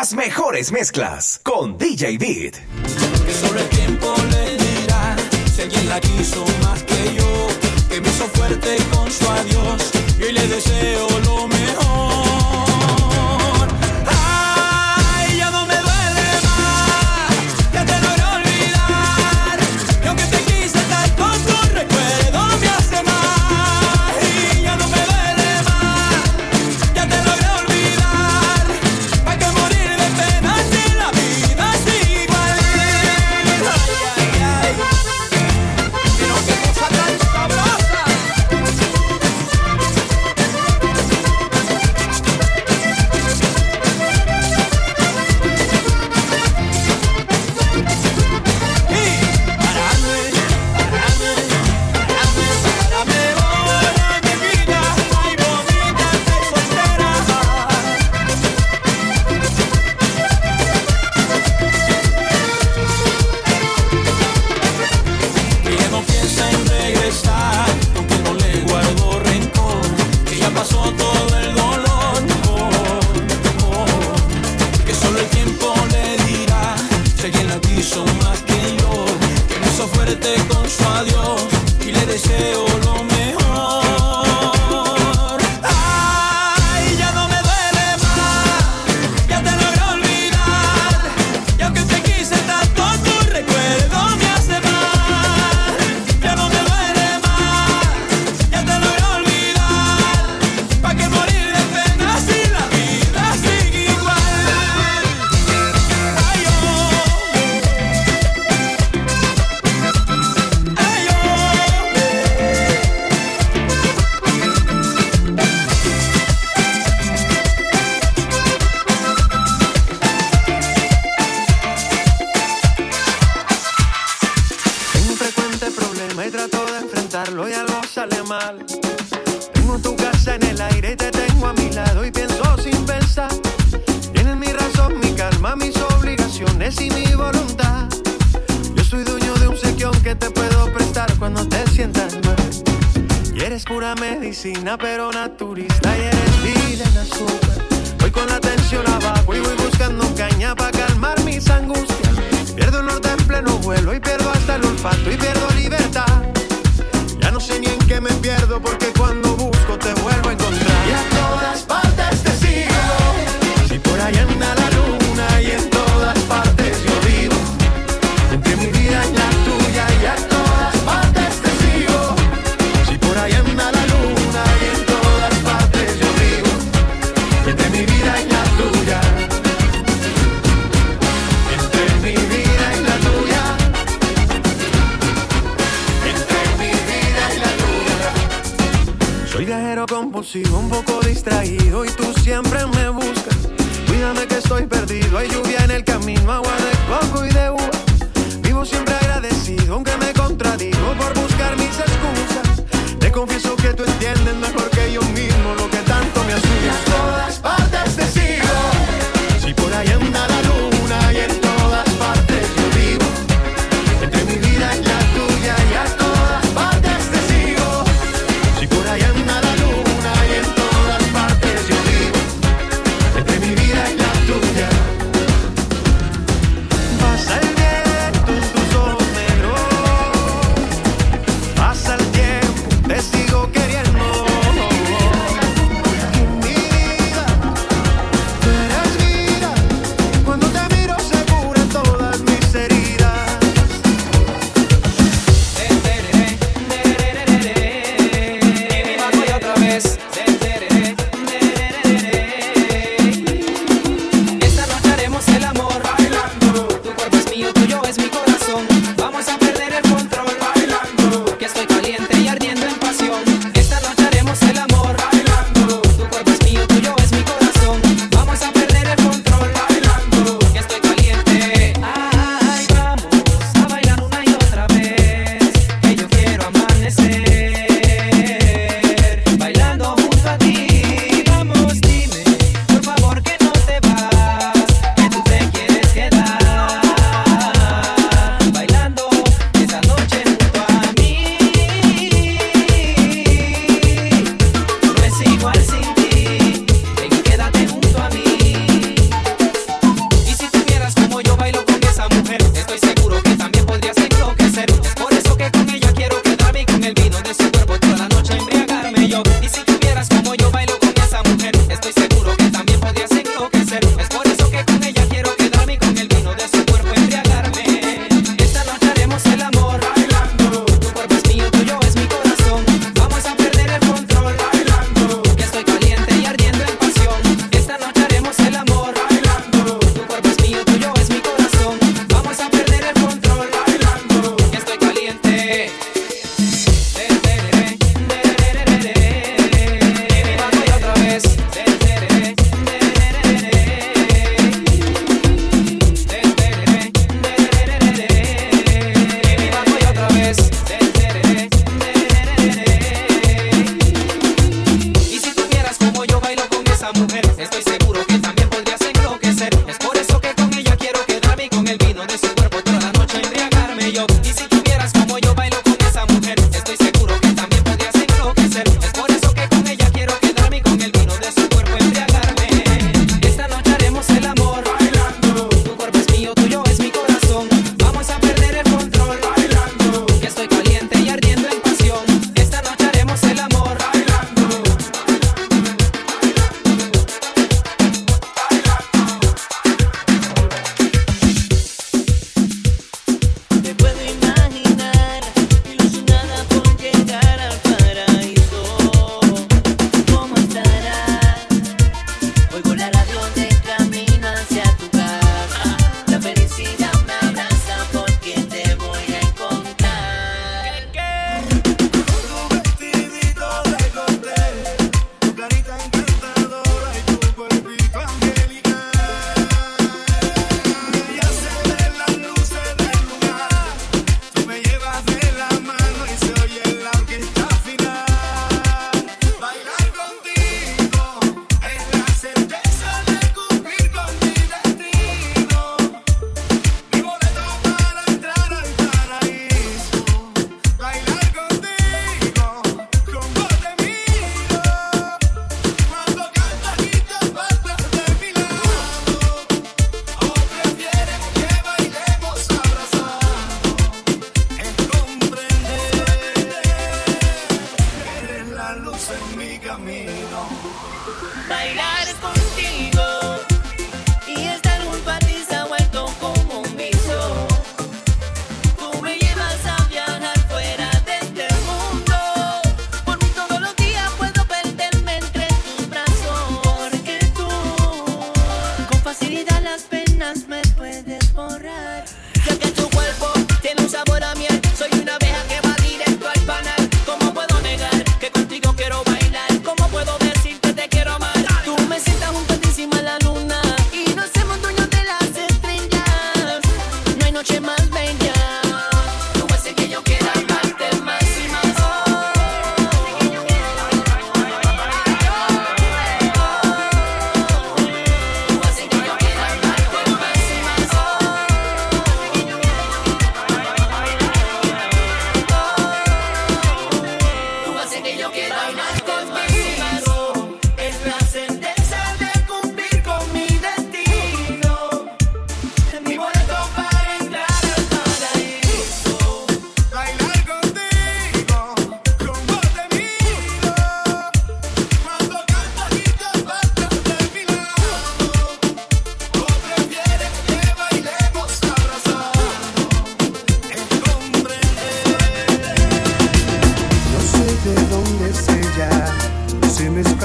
Las mejores mezclas con DJ Beat.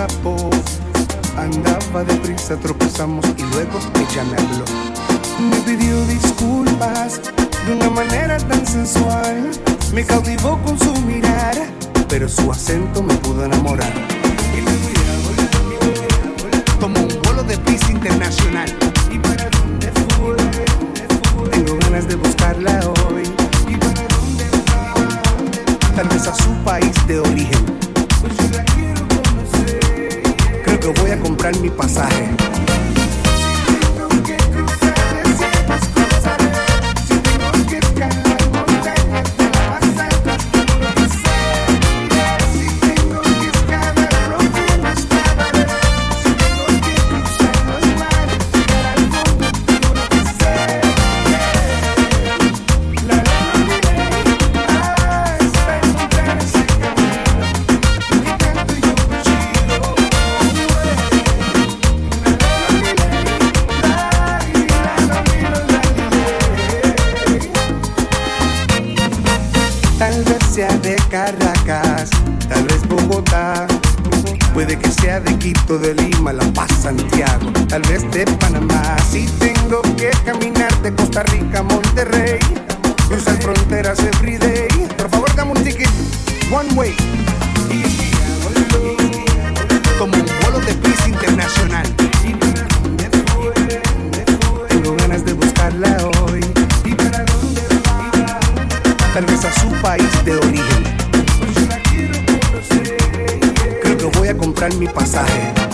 escapó. Andaba deprisa, tropezamos y luego ella me habló. Me pidió disculpas de una manera tan sensual. Me cautivó con su mirar, pero su acento me pudo enamorar. Como un vuelo de pista internacional. ¿Y para dónde fue? Tengo ganas de buscarla hoy. ¿Y para dónde va? Tal vez a su país de origen. Pues pero voy a comprar mi pasaje. de Quito, de Lima, La Paz, Santiago, tal vez de Panamá. Si tengo que caminar de Costa Rica a Monterrey, cruzar fronteras every day. Por favor, dame un ticket, one way. Como un vuelo de prisa internacional. Tengo ganas de buscarla hoy. Tal vez a su país de origen. comprar mi pasaje.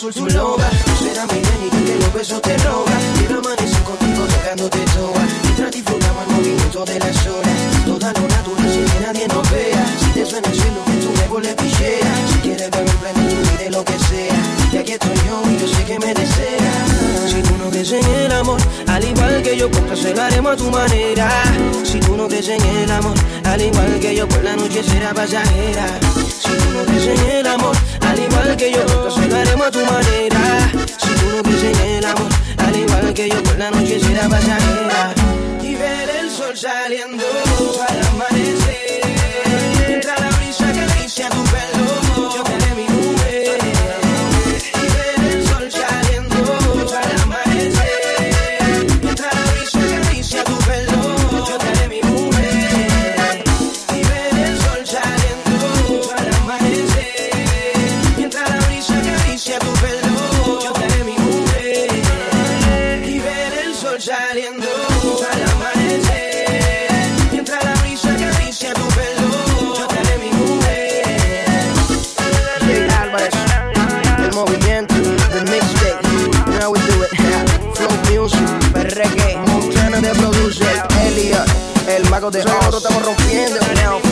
azul tu loba. Suena muy bien y que los besos te roban. Quiero amanecer contigo sacándote toa. Mientras disfrutamos el movimiento de las olas. Toda lo natural sin que nadie nos vea. Si te suena el cielo, que tu nuevo le pillea. Si quieres beber pleno, de lo que sea. Y aquí estoy yo y yo sé que me deseas. Si tú no crees en el amor, al igual que yo, pues lo haremos a tu manera. Si tú no crees en el amor, al igual que yo, pues la noche será pasajera. Si tú no crees en el amor, al igual que yo, entonces lo haremos a tu manera. Si tú no crees en el amor, al igual que yo, por la noche será pasajera. Y ver el sol saliendo al amanecer. de nosotros estamos rompiendo now.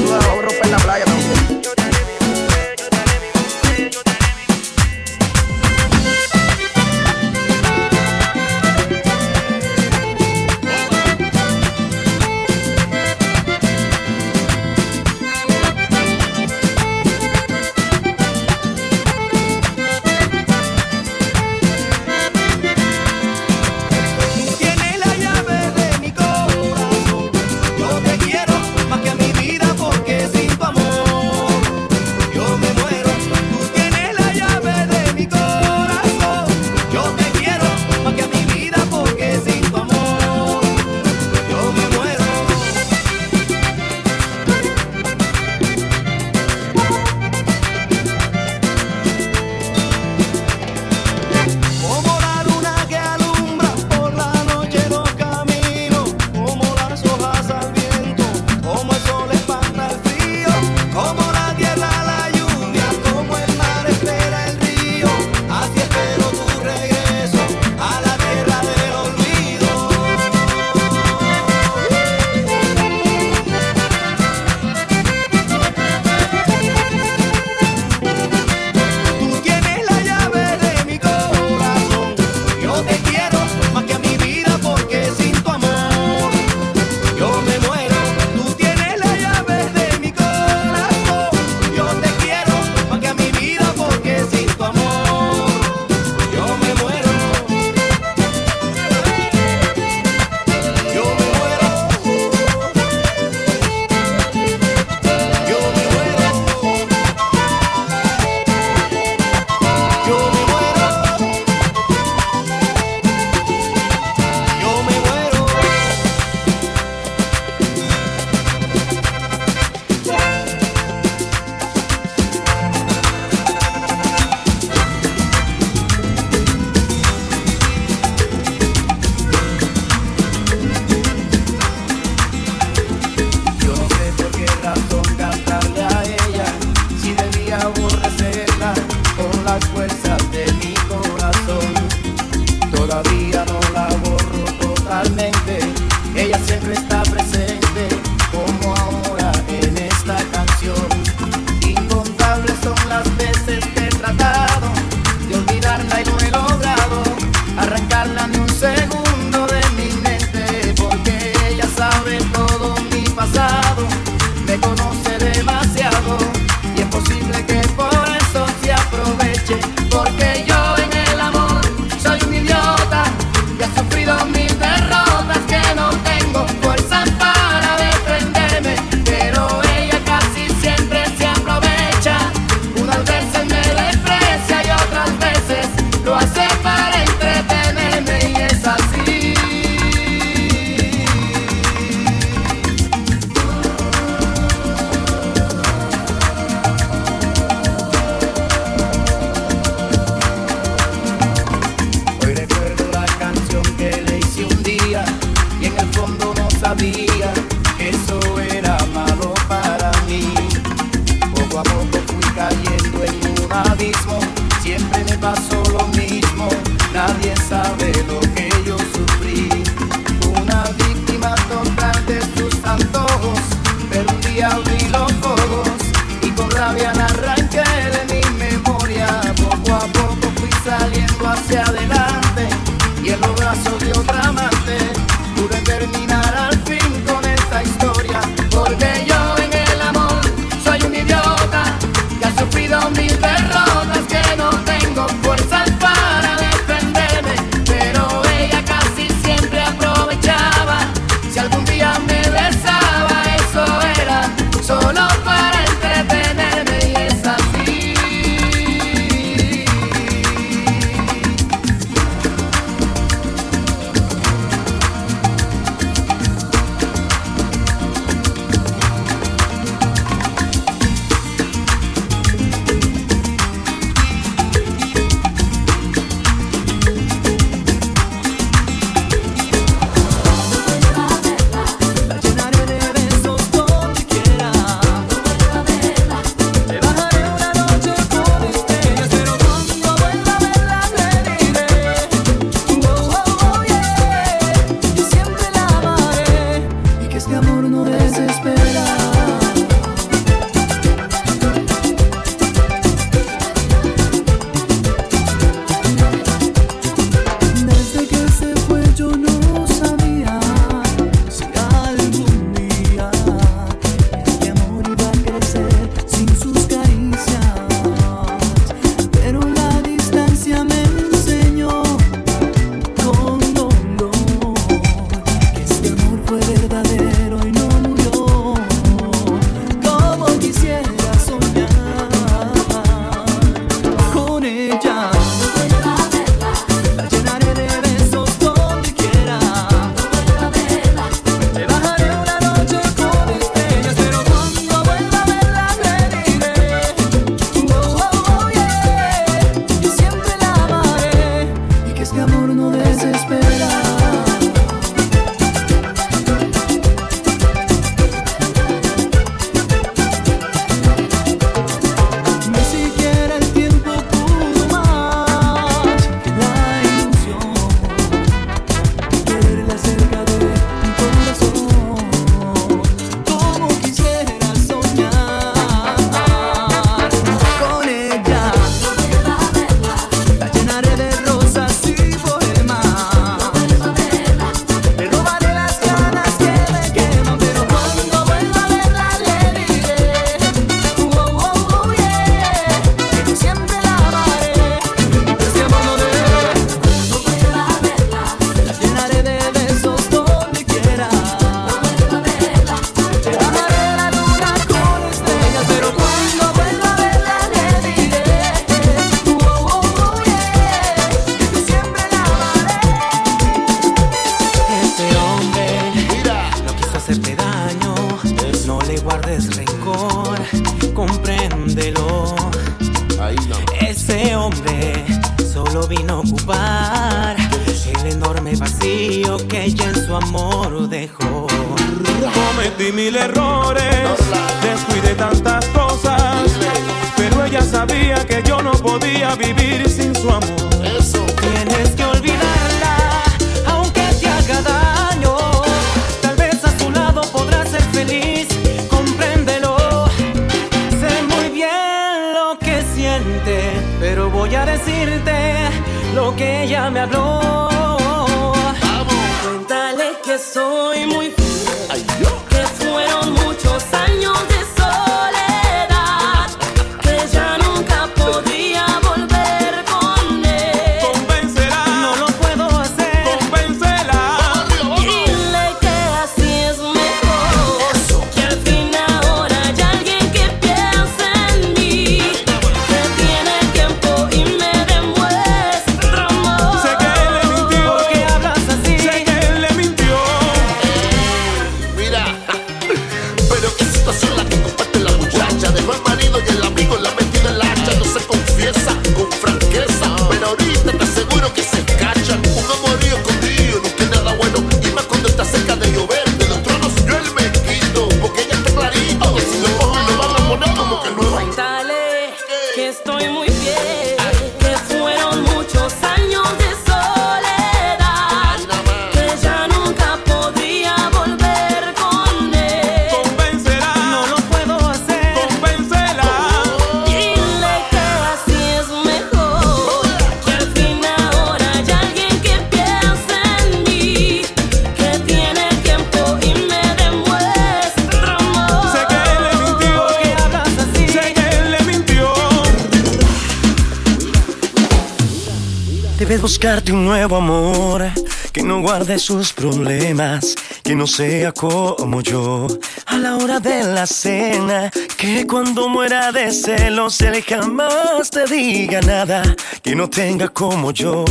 nuevo amor que no guarde sus problemas, que no sea como yo. A la hora de la cena, que cuando muera de celos él jamás te diga nada, que no tenga como yo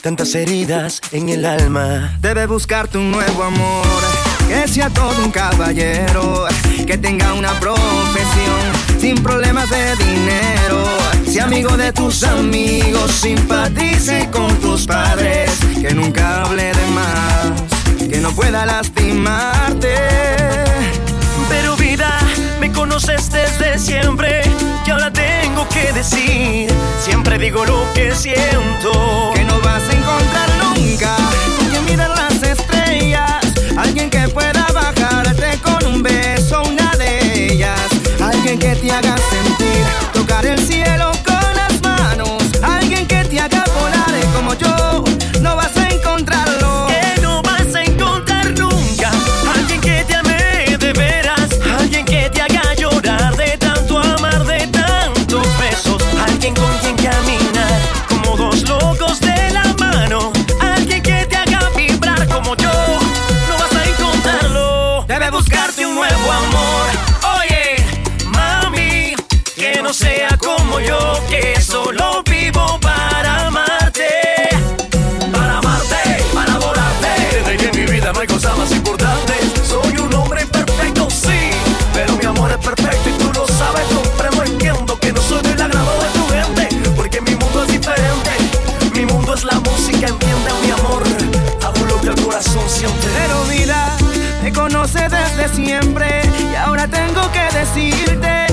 tantas heridas en el alma. Debe buscarte un nuevo amor, que sea todo un caballero, que tenga una profesión sin problemas de dinero Amigo de tus amigos, simpatice con tus padres, que nunca hable de más, que no pueda lastimarte. Pero vida, me conoces desde siempre, y ahora tengo que decir, siempre digo lo que siento, que no vas a encontrar nunca, que mirar las estrellas, alguien que pueda bajarte con un beso, una de ellas, alguien que te haga sentir, tocar el cielo como yo. desde siempre. Y ahora tengo que decirte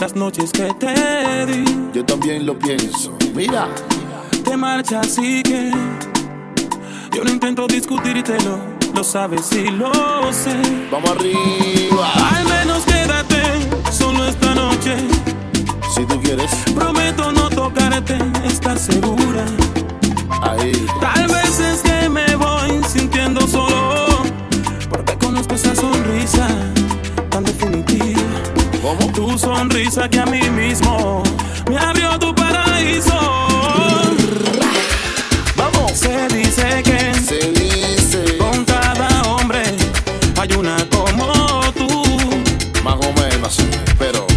las noches que te di. Yo también lo pienso, mira. Te marchas así que yo no intento discutírtelo, lo sabes y lo sé. Vamos arriba. Al menos quédate solo esta noche. Si tú quieres. Prometo no tocarte, estar segura. Ahí. Tal vez es que me voy sintiendo solo, porque conozco esa sonrisa tan definida ¿Cómo? Tu sonrisa que a mí mismo me abrió tu paraíso. Vamos. Se dice que. Se dice. Con cada hombre hay una como tú. Más o menos, pero.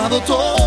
tomado todo.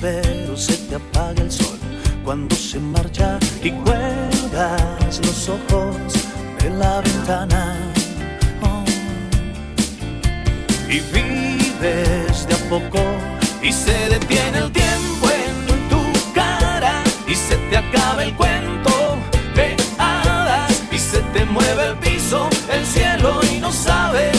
pero se te apaga el sol cuando se marcha y cuelgas los ojos de la ventana. Oh. Y vives de a poco y se detiene el tiempo en tu cara y se te acaba el cuento de hadas y se te mueve el piso, el cielo y no sabes.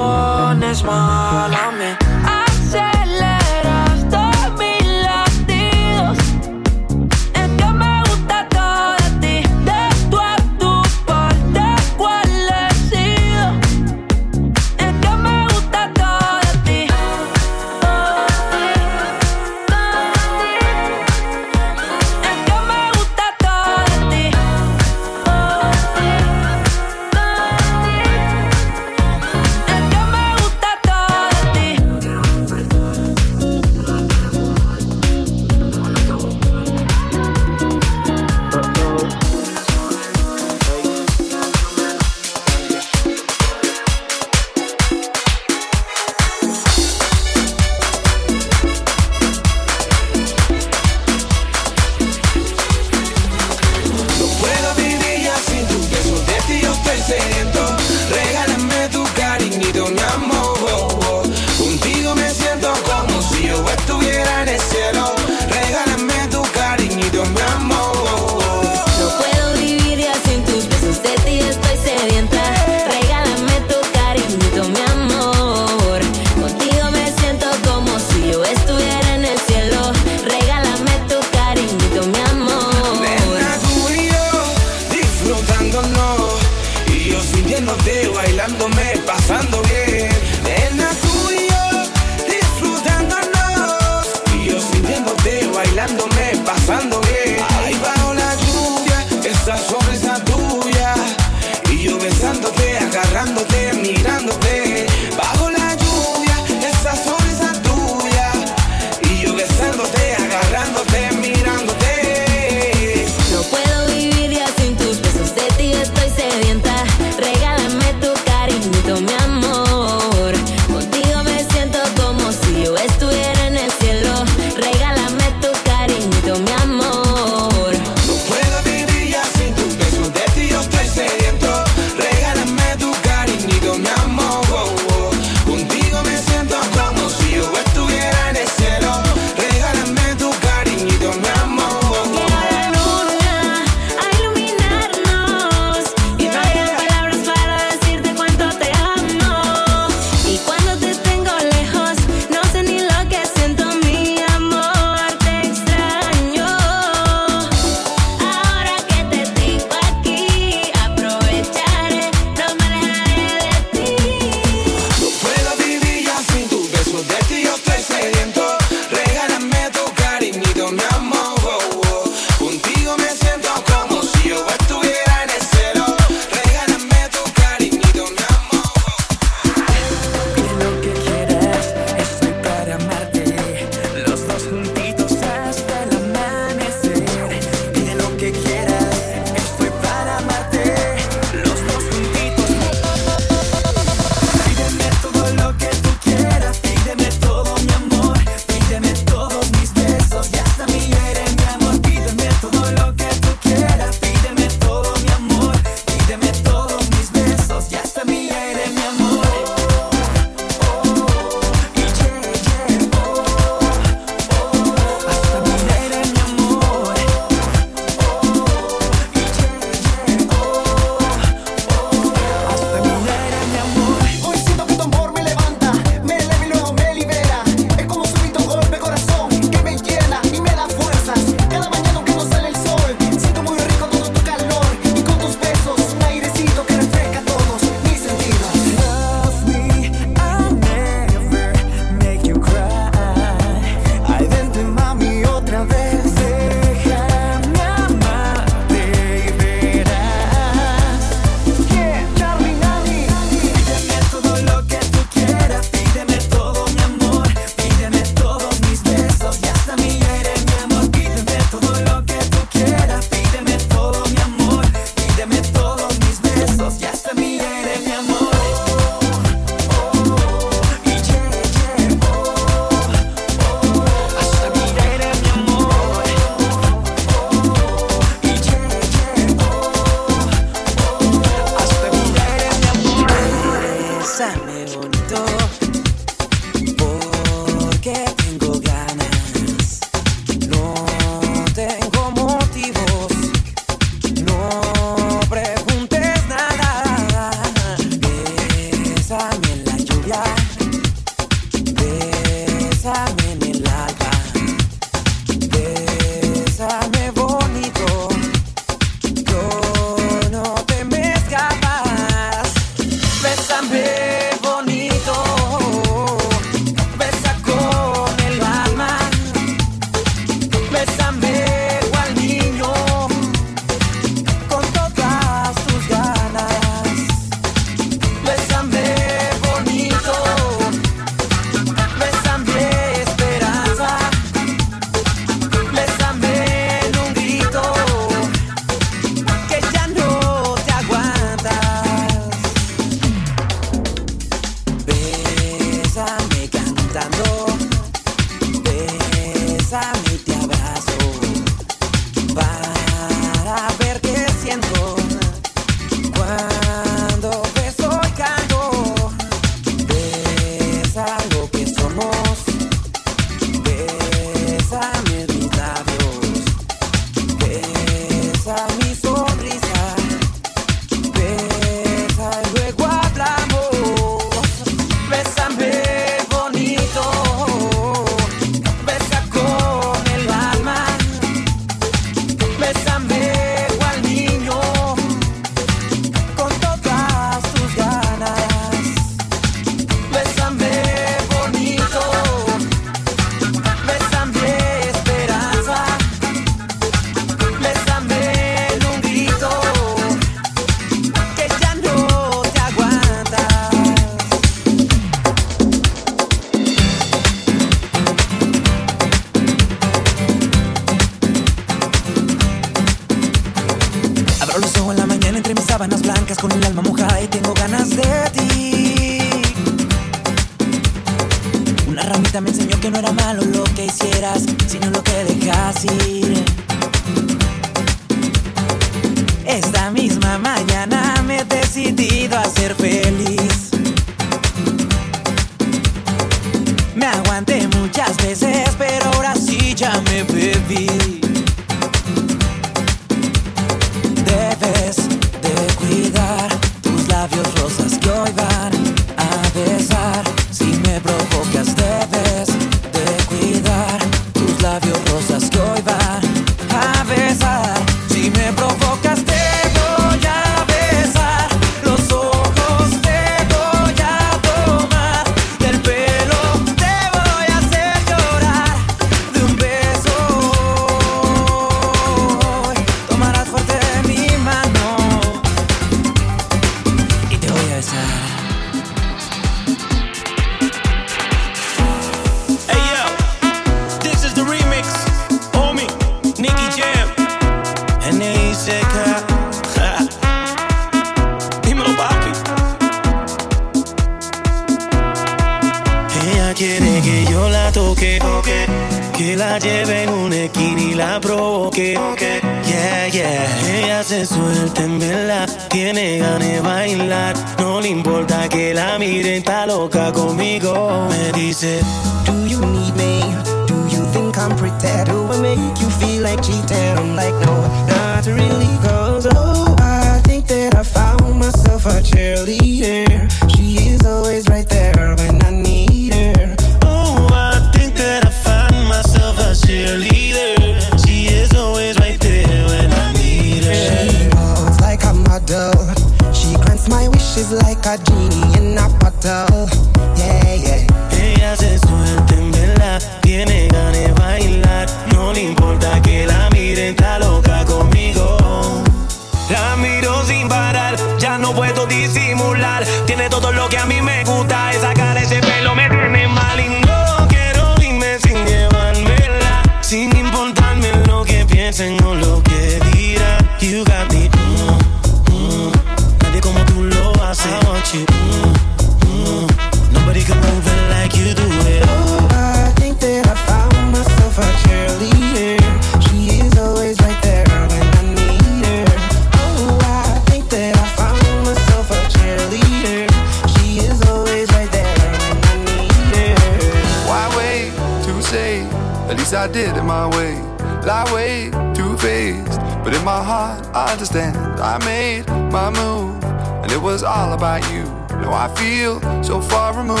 by you. No, I feel so far removed.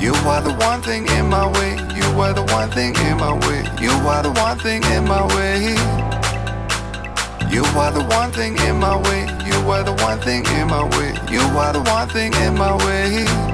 You are the one thing in my way. You are the one thing in my way. You are the one thing in my way. You are the one thing in my way. You are the one thing in my way. You are the one thing in my way.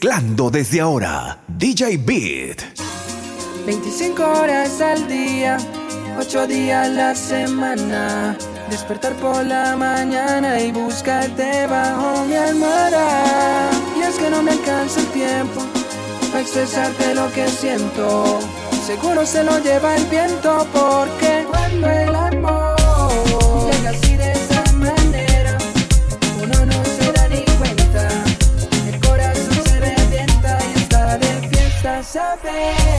Mezclando desde ahora, DJ Beat. 25 horas al día, 8 días a la semana. Despertar por la mañana y buscarte bajo mi almohada. Y es que no me alcanza el tiempo para expresarte lo que siento. Seguro se lo lleva el viento porque cuando el yeah.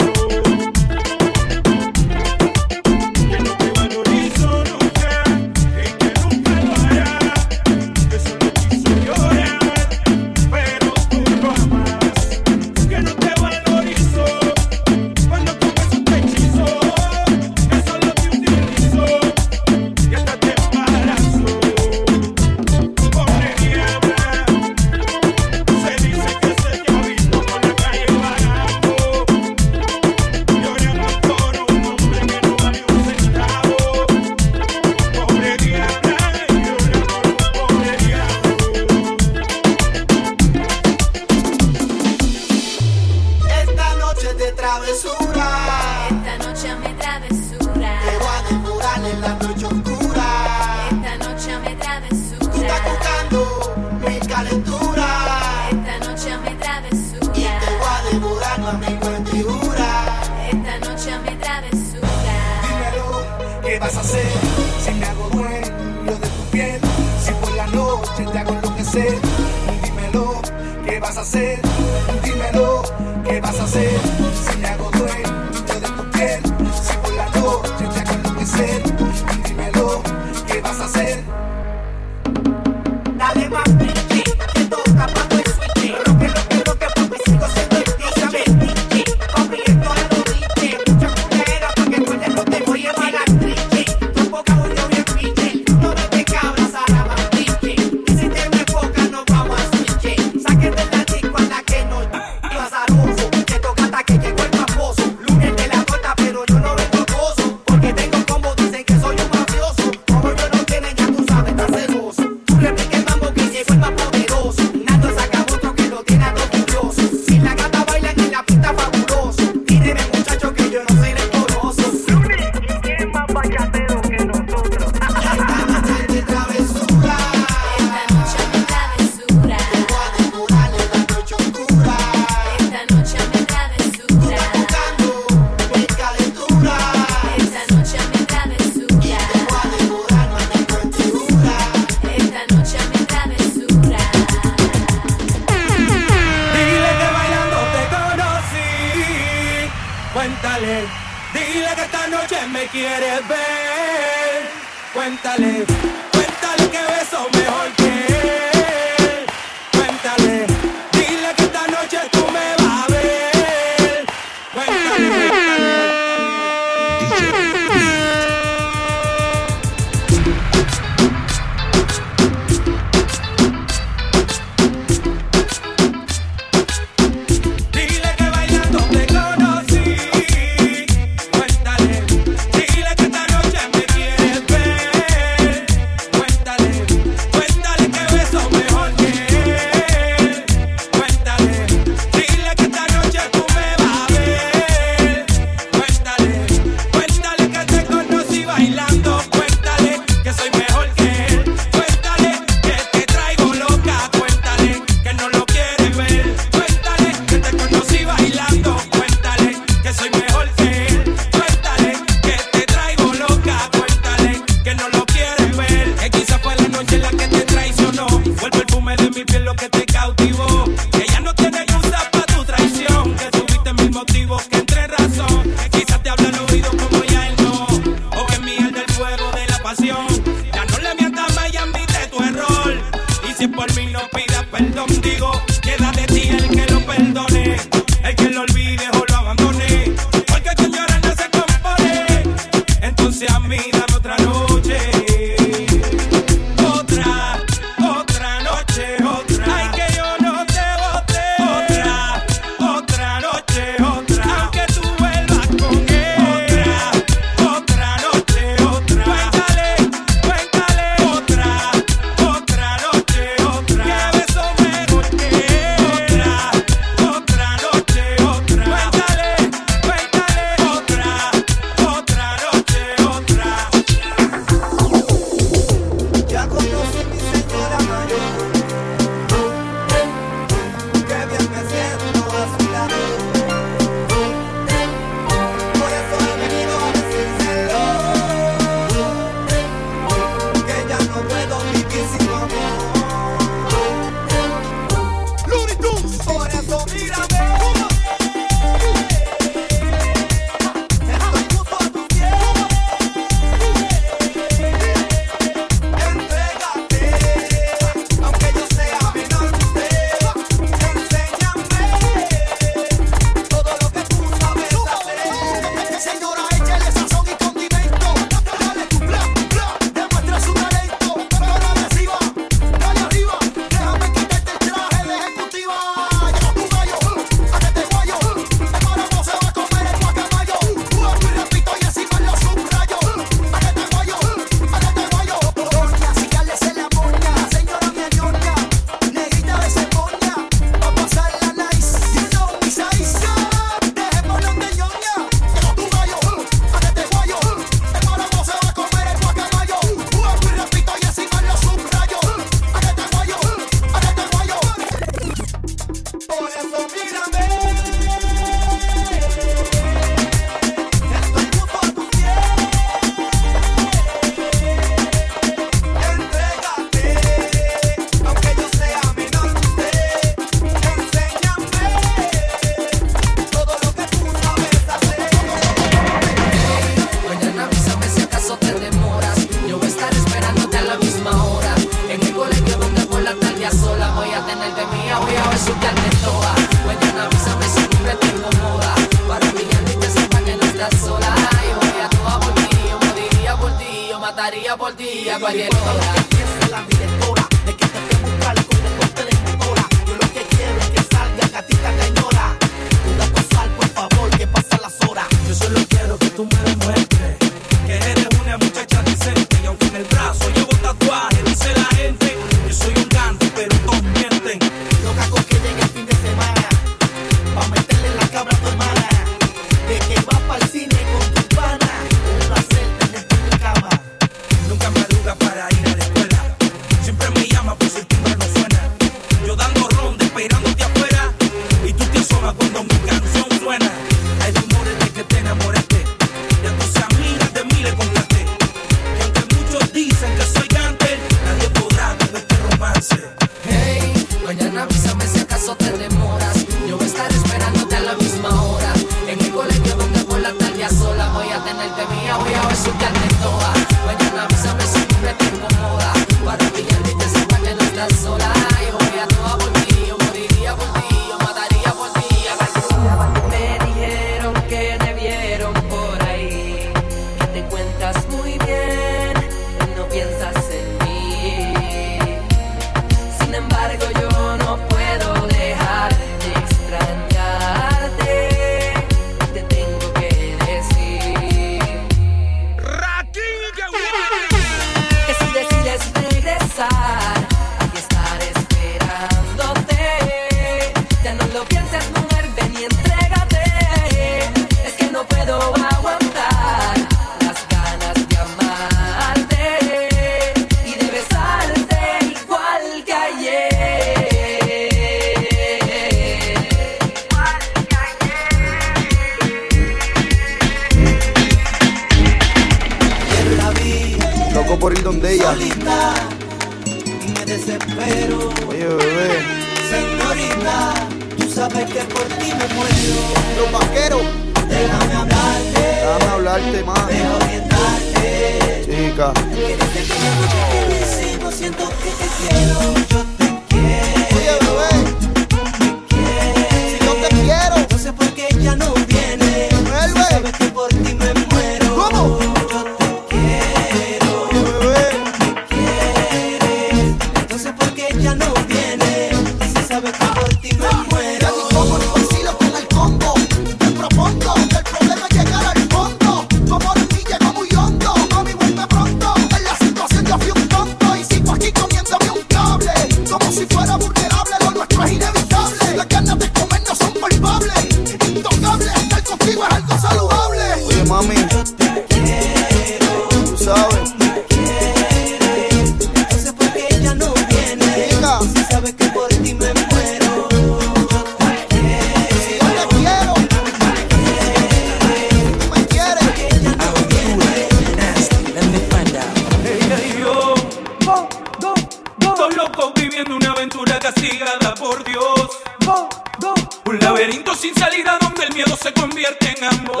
sin salida donde el miedo se convierte en amor.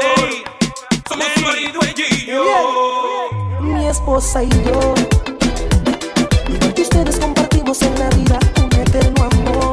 Somos hey. marido y yo. Mi esposa y yo. Y ustedes compartimos en la vida un eterno amor.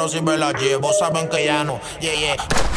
pero si me llevo, saben que ya no. Yeah, yeah.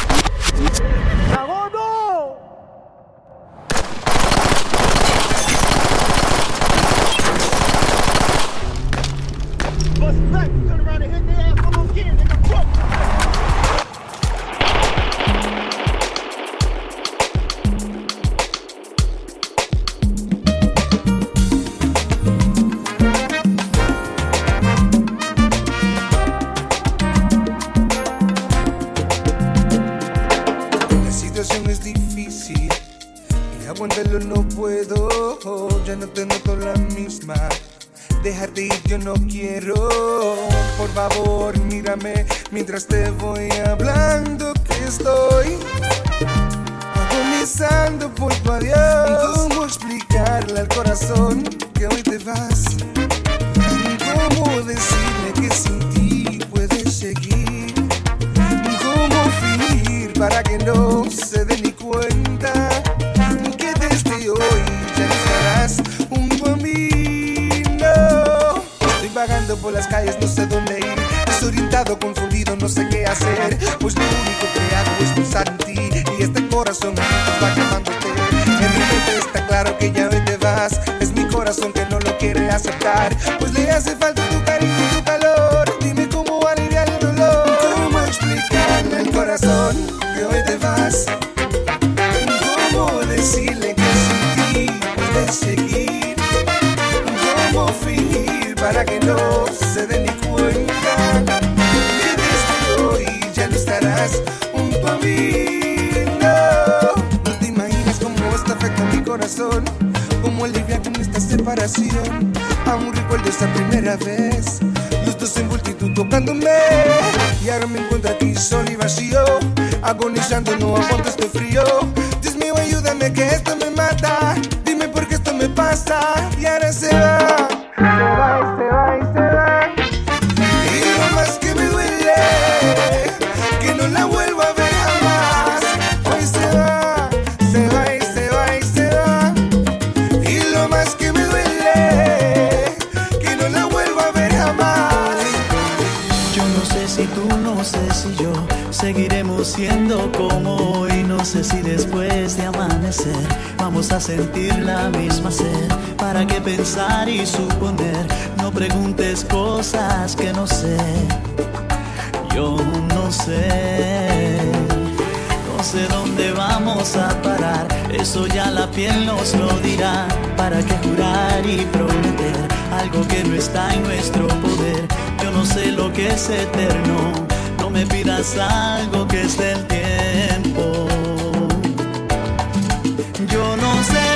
No, no te imaginas cómo esto afecta mi corazón. Cómo lidiar con esta separación. Aún recuerdo esa primera vez. Los dos en multitud tocándome. Y ahora me encuentro aquí solo y vacío. Agonizando, no aguanto este frío. Dios mío, ayúdame que esto me mata. Dime por qué esto me pasa. Y ahora se va. Se va se va. siendo como hoy, no sé si después de amanecer vamos a sentir la misma sed. ¿Para qué pensar y suponer? No preguntes cosas que no sé. Yo no sé. No sé dónde vamos a parar. Eso ya la piel nos lo dirá. ¿Para qué jurar y prometer algo que no está en nuestro poder? Yo no sé lo que es eterno me pidas algo que es del tiempo. Yo no sé.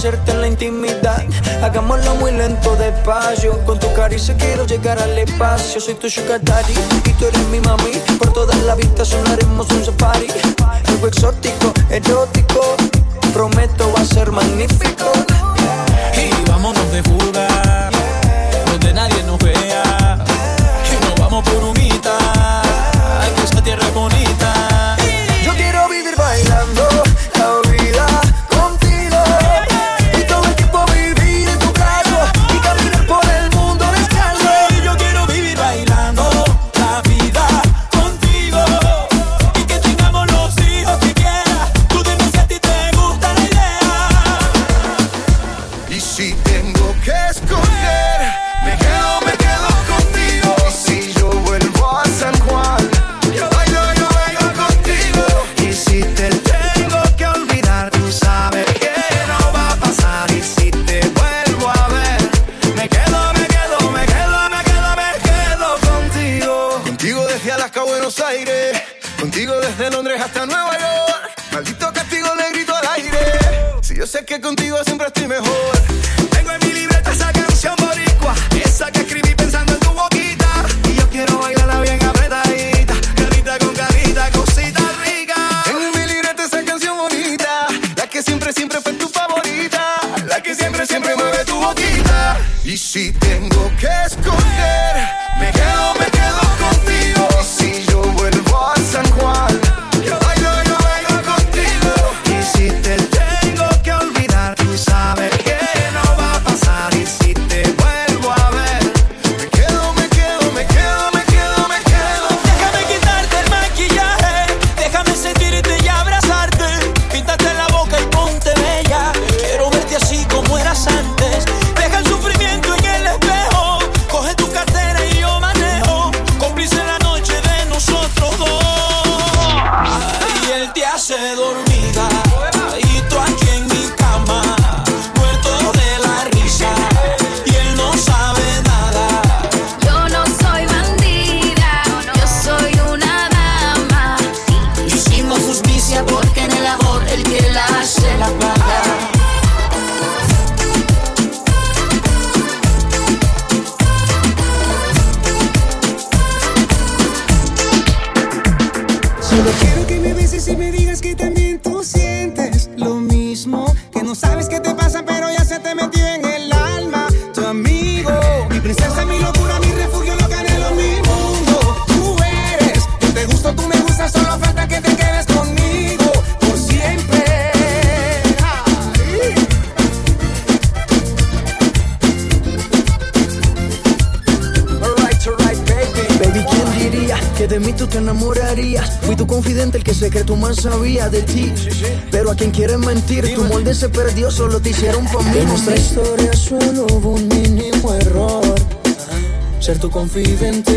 conocerte en la intimidad. Hagámoslo muy lento, despacio. Con tu caricia quiero llegar al espacio. Soy tu sugar daddy y tú eres mi mami. Por todas las vistas solo haremos un safari. Algo exótico, erótico. Prometo va a ser magnífico. Y vámonos de fuga tu confidente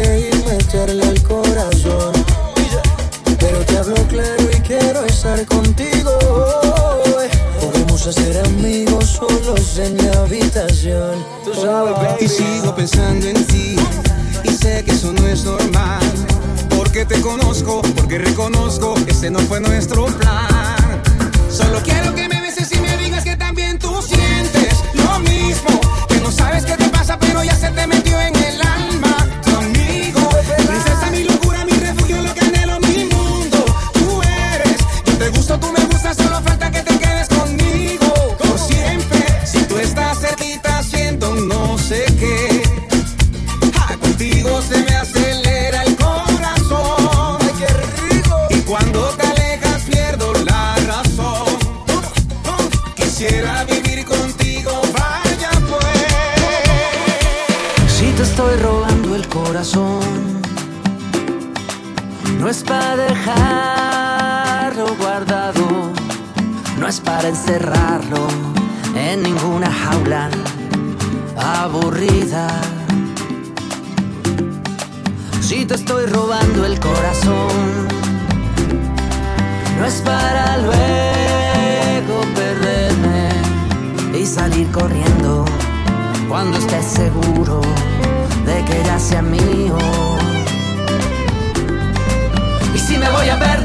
estoy robando el corazón. No es para luego perderme y salir corriendo cuando estés seguro de que ya sea mío. Y si me voy a perder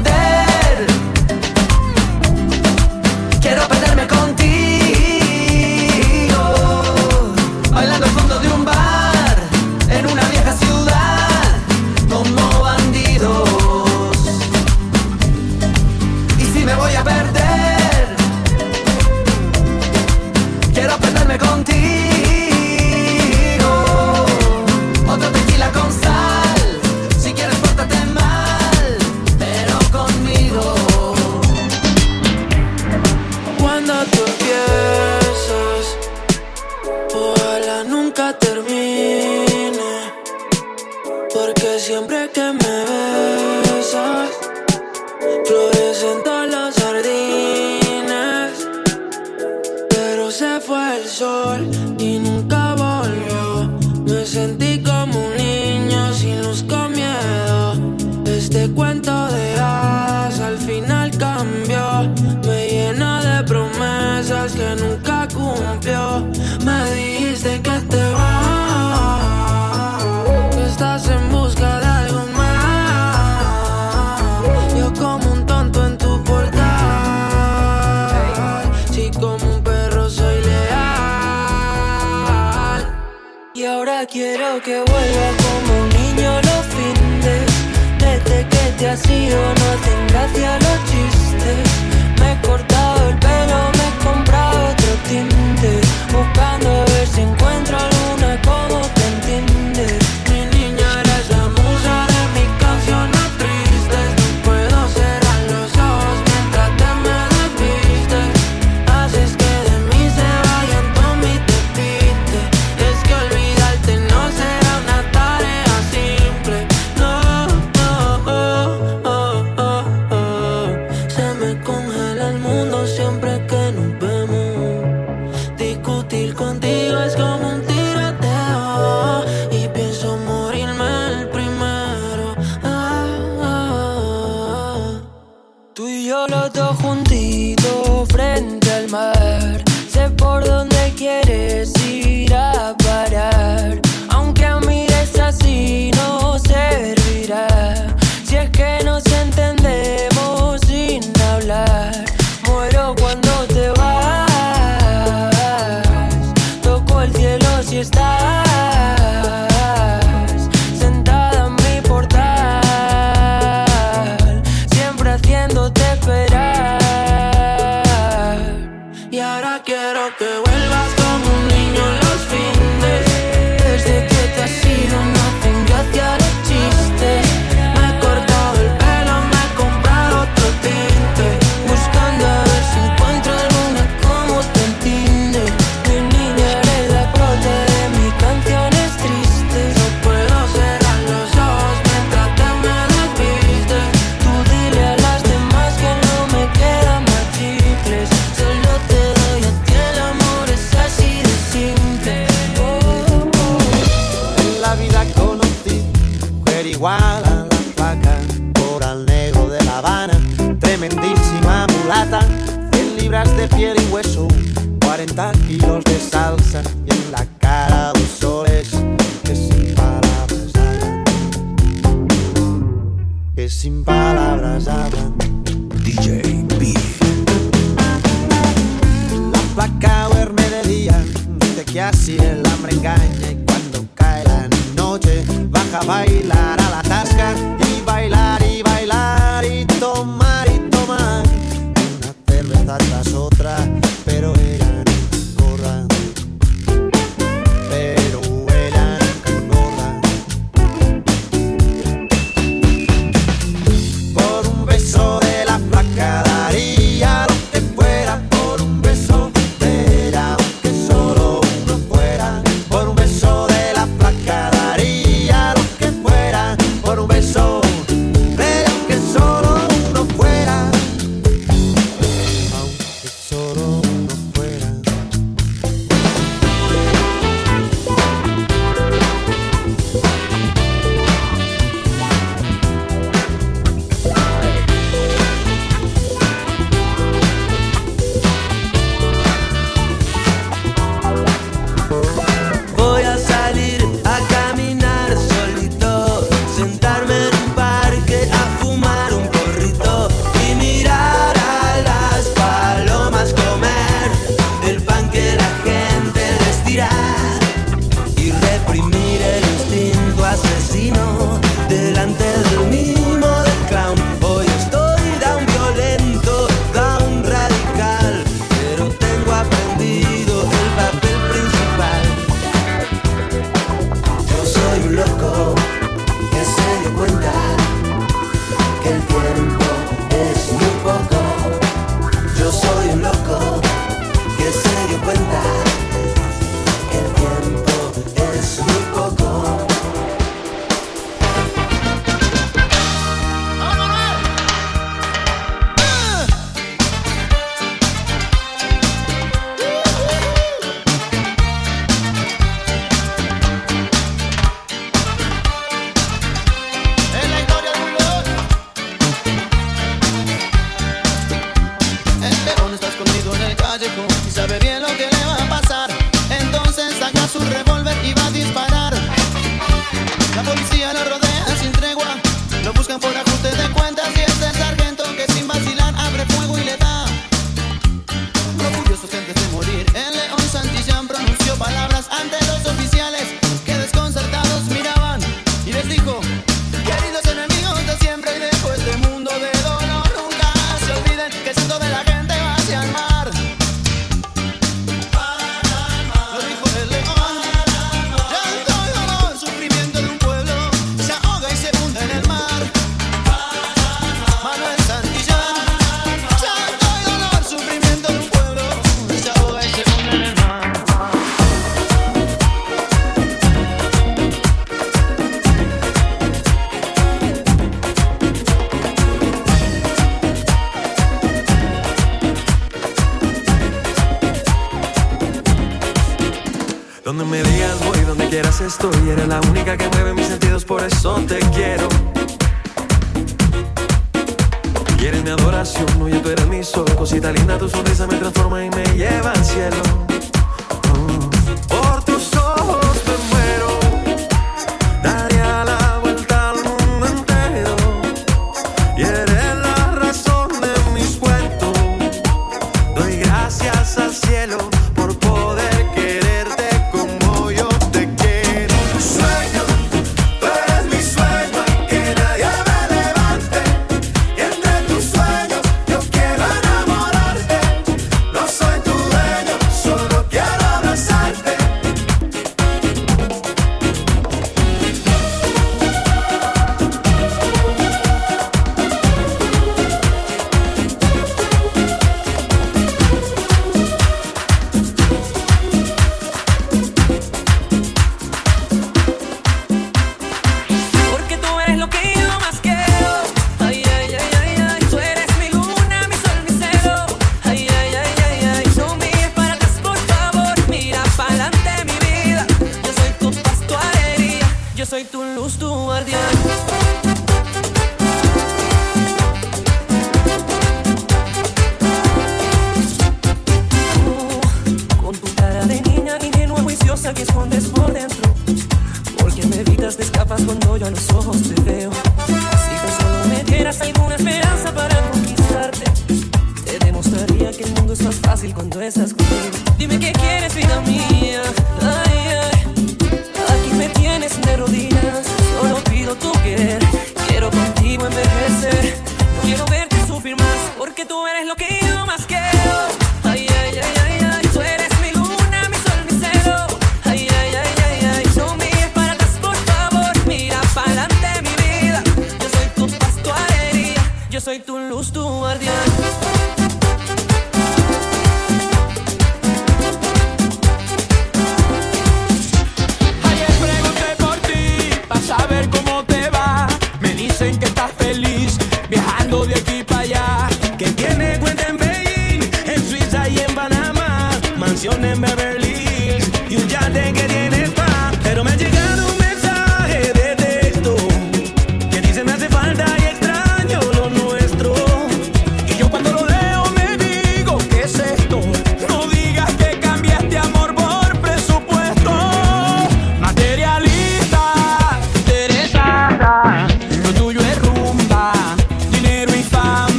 sin palabras hablan. DJ B. La placa duerme de día, dice que así el hambre engaña y cuando cae la noche baja a bailar. A estoy. Eres la única que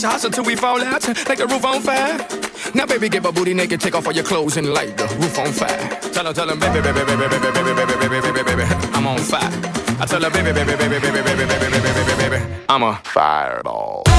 shots until we fall out, like the roof on fire. Now, baby, get a booty naked, take off all your clothes and light the roof on fire. Tell her, tell her, baby, baby, baby, baby, baby, baby, baby, baby, baby, I'm on fire. I tell her, baby, baby, baby, baby, baby, baby, baby, baby, baby, I'm a fireball.